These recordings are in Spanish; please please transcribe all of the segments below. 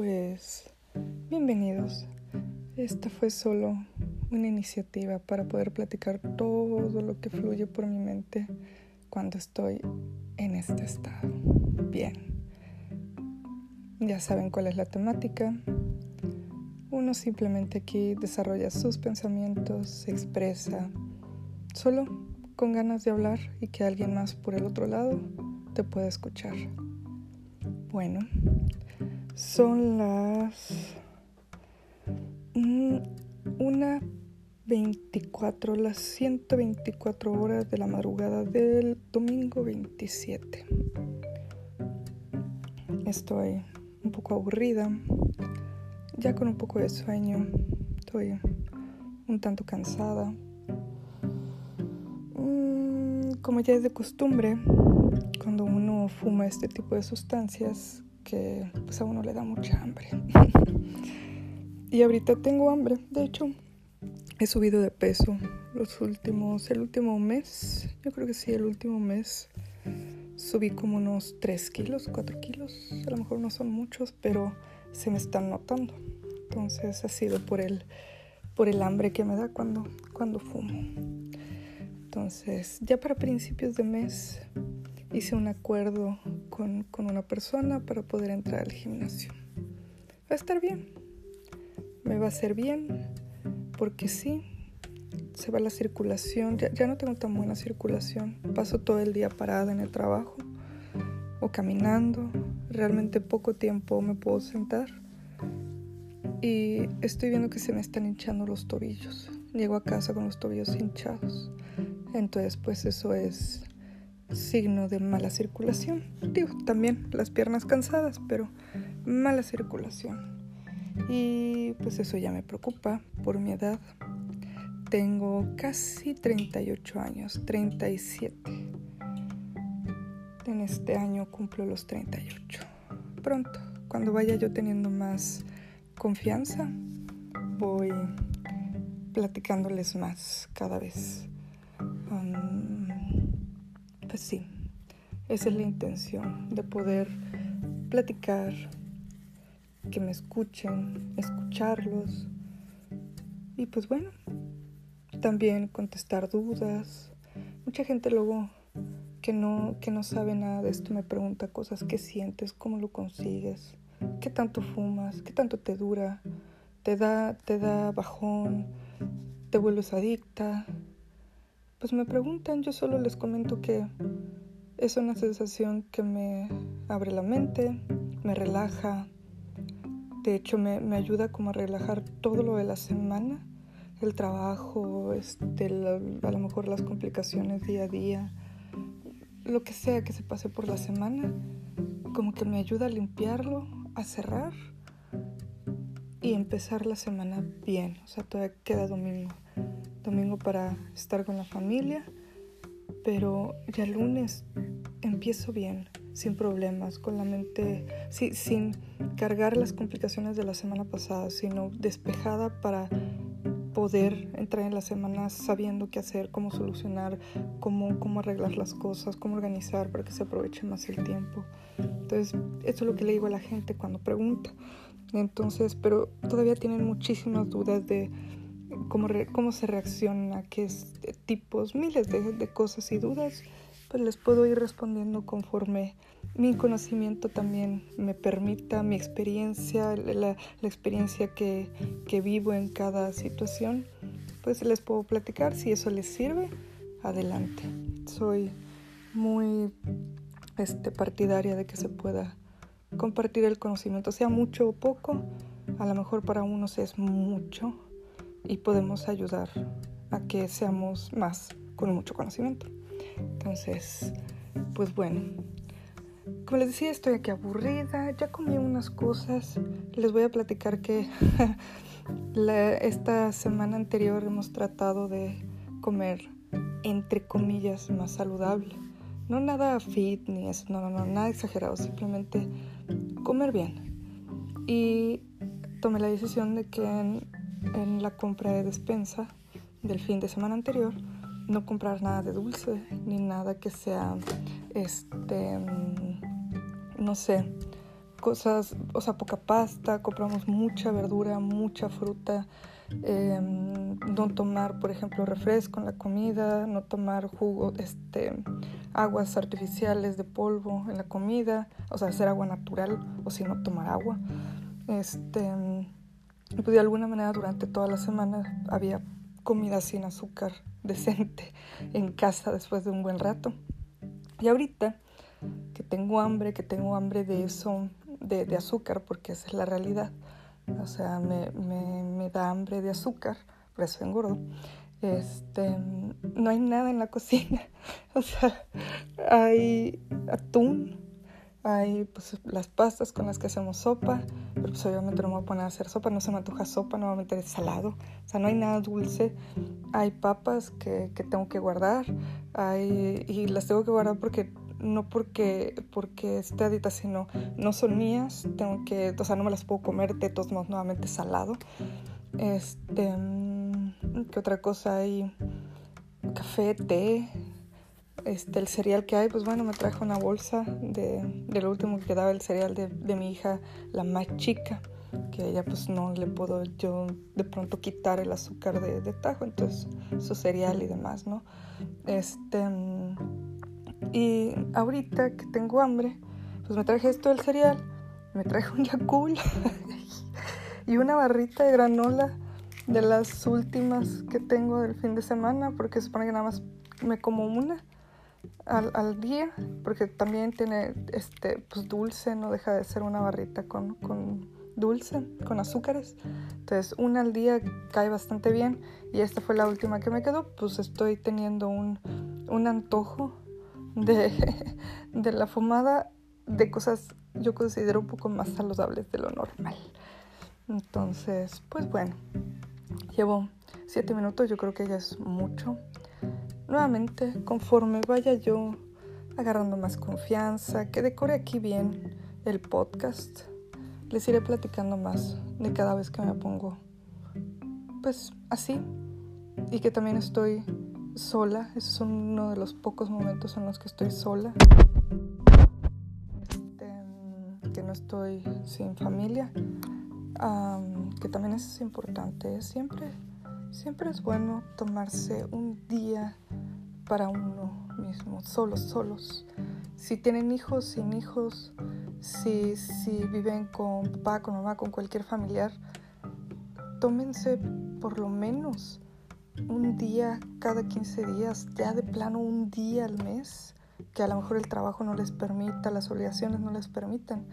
Pues bienvenidos. Esta fue solo una iniciativa para poder platicar todo lo que fluye por mi mente cuando estoy en este estado. Bien. Ya saben cuál es la temática. Uno simplemente aquí desarrolla sus pensamientos, se expresa, solo con ganas de hablar y que alguien más por el otro lado te pueda escuchar. Bueno, son las mm, una 24, las 124 horas de la madrugada del domingo 27. Estoy un poco aburrida, ya con un poco de sueño, estoy un tanto cansada. Mm, como ya es de costumbre, cuando uno fuma este tipo de sustancias, que pues a uno le da mucha hambre. y ahorita tengo hambre, de hecho, he subido de peso los últimos, el último mes, yo creo que sí, el último mes subí como unos 3 kilos, 4 kilos, a lo mejor no son muchos, pero se me están notando. Entonces ha sido por el, por el hambre que me da cuando, cuando fumo. Entonces, ya para principios de mes hice un acuerdo con, una persona para poder entrar al gimnasio. Va a estar bien, me va a hacer bien, porque sí, se va la circulación, ya, ya no tengo tan buena circulación, paso todo el día parada en el trabajo o caminando, realmente poco tiempo me puedo sentar y estoy viendo que se me están hinchando los tobillos. Llego a casa con los tobillos hinchados. Entonces, pues eso es signo de mala circulación. Digo, también las piernas cansadas, pero mala circulación. Y pues eso ya me preocupa por mi edad. Tengo casi 38 años, 37. En este año cumplo los 38. Pronto, cuando vaya yo teniendo más confianza, voy platicándoles más cada vez. Esa es la intención, de poder platicar, que me escuchen, escucharlos y pues bueno, también contestar dudas. Mucha gente luego que no, que no sabe nada de esto me pregunta cosas, ¿qué sientes? ¿Cómo lo consigues? ¿Qué tanto fumas? ¿Qué tanto te dura? ¿Te da, te da bajón? ¿Te vuelves adicta? pues me preguntan, yo solo les comento que es una sensación que me abre la mente, me relaja, de hecho me, ayuda como a relajar todo lo de la semana, el trabajo, este, a lo mejor las complicaciones día a día, lo que sea que se pase por la semana, como que me ayuda a limpiarlo, a cerrar y empezar la semana bien, o sea, todavía queda domingo domingo para estar con la familia, pero ya el lunes empiezo bien, sin problemas, con la mente, sí, sin cargar las complicaciones de la semana pasada, sino despejada para poder entrar en la semana sabiendo qué hacer, cómo solucionar, cómo, cómo arreglar las cosas, cómo organizar para que se aproveche más el tiempo. Entonces, esto es lo que le digo a la gente cuando pregunta. Entonces, pero todavía tienen muchísimas dudas de cómo, cómo se reacciona, qué es, tipos, miles de, cosas y dudas, pues les puedo ir respondiendo conforme mi conocimiento también me permita, mi experiencia, la, experiencia que, que, vivo en cada situación, pues les puedo platicar. Si eso les sirve, adelante. Soy muy este, partidaria de que se pueda compartir el conocimiento, sea mucho o poco. A lo mejor para unos es mucho, y podemos ayudar a que seamos más con mucho conocimiento. Entonces, pues bueno, como les decía, estoy aquí aburrida, ya comí unas cosas, les voy a platicar que esta semana anterior hemos tratado de comer, entre comillas, más saludable. No nada fit ni eso, no, no, no, nada exagerado, simplemente comer bien. Y tomé la decisión de que en la compra de despensa del fin de semana anterior, no comprar nada de dulce ni nada que sea, este, mm, no sé, cosas, o sea, poca pasta, compramos mucha verdura, mucha fruta, em, no tomar, por ejemplo, refresco en la comida, no tomar jugo, este, aguas artificiales de polvo en la comida, o sea, hacer agua natural o si no tomar agua. Este, pues de alguna manera durante toda la semana había comida sin azúcar decente en casa después de un buen rato. Y ahorita que tengo hambre, que tengo hambre de eso, de, azúcar, porque esa es la realidad. O sea, me, me, da hambre de azúcar, por eso engordo. Este, no hay nada en la cocina. O sea, hay atún, hay pues, las pastas con las que hacemos sopa, pero pues obviamente no me voy a poner a hacer sopa, no se me antoja sopa, no meter salado. O sea, no hay nada dulce. Hay papas que, que tengo que guardar, hay, y las tengo que guardar porque no porque, porque esté adita, sino no son mías, tengo que, o sea, no me las puedo comer, de todos modos nuevamente salado. Este, mm, ¿qué otra cosa hay? Café, té, este, el cereal que hay, pues bueno, me traje una bolsa de, de lo último que quedaba el cereal de, de, mi hija, la más chica, que ella pues no le puedo yo de pronto quitar el azúcar de, de tajo, entonces su cereal y demás, ¿no? Este, y ahorita que tengo hambre, pues me traje esto del cereal, me traje un Yakult y una barrita de granola de las últimas que tengo del fin de semana, porque supone que nada más me como una al, al, día, porque también tiene este pues dulce, no deja de ser una barrita con, con dulce, con azúcares. Entonces, una al día cae bastante bien. Y esta fue la última que me quedó. Pues estoy teniendo un, un antojo de, de la fumada de cosas yo considero un poco más saludables de lo normal. Entonces, pues bueno, llevo siete minutos, yo creo que ya es mucho. Nuevamente, conforme vaya yo agarrando más confianza, que decore aquí bien el podcast, les iré platicando más de cada vez que me pongo, pues así, y que también estoy sola. Ese es uno de los pocos momentos en los que estoy sola. Este, que no estoy sin familia. que también es importante. Siempre, siempre es bueno tomarse un día para uno mismo, solos, solos. Si tienen hijos, sin hijos, si, si viven con papá, con mamá, con cualquier familiar, tómense por lo menos un día cada 15 días, ya de plano un día al mes, que a lo mejor el trabajo no les permita, las obligaciones no les permitan,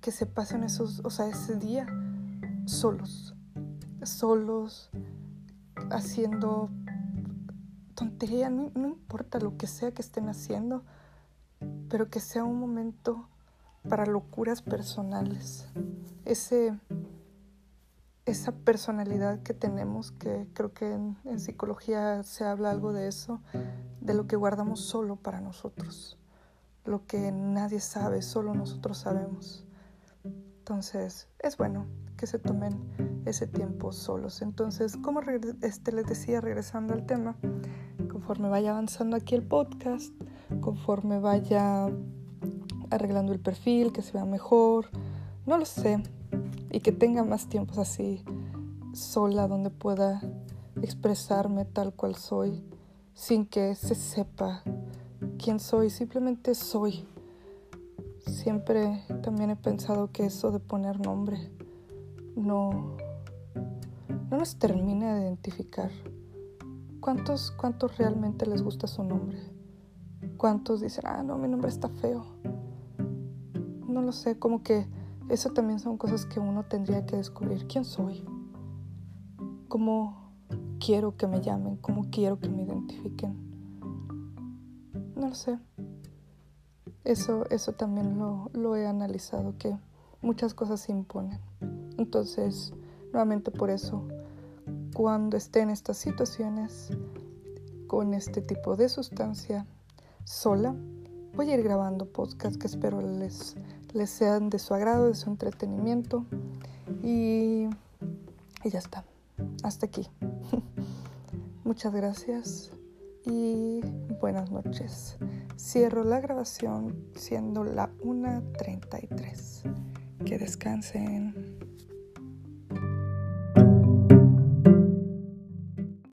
que se pasen esos, o sea, ese día solos, solos, haciendo tontería, no, no importa lo que sea que estén haciendo, pero que sea un momento para locuras personales. Ese esa personalidad que tenemos, que creo que en, psicología se habla algo de eso, de lo que guardamos solo para nosotros, lo que nadie sabe, solo nosotros sabemos. Entonces, es bueno que se tomen ese tiempo solos. Entonces, como este, les decía, regresando al tema, conforme vaya avanzando aquí el podcast, conforme vaya arreglando el perfil, que se vea mejor, no lo sé, y que tenga más tiempos así sola donde pueda expresarme tal cual soy sin que se sepa quién soy, simplemente soy. Siempre también he pensado que eso de poner nombre no, no nos termina de identificar. ¿Cuántos, ¿Cuántos realmente les gusta su nombre? ¿Cuántos dicen, ah, no, mi nombre está feo? No lo sé, como que eso también son cosas que uno tendría que descubrir. ¿Quién soy? ¿Cómo quiero que me llamen? ¿Cómo quiero que me identifiquen? No lo sé. Eso, eso también lo, lo he analizado, que muchas cosas se imponen. Entonces, nuevamente por eso, cuando esté en estas situaciones, con este tipo de sustancia, sola, voy a ir grabando podcasts que espero les, les sean de su agrado, de su entretenimiento. Y, y ya está. Hasta aquí. Muchas gracias y buenas noches. Cierro la grabación siendo la 1.33. que descansen.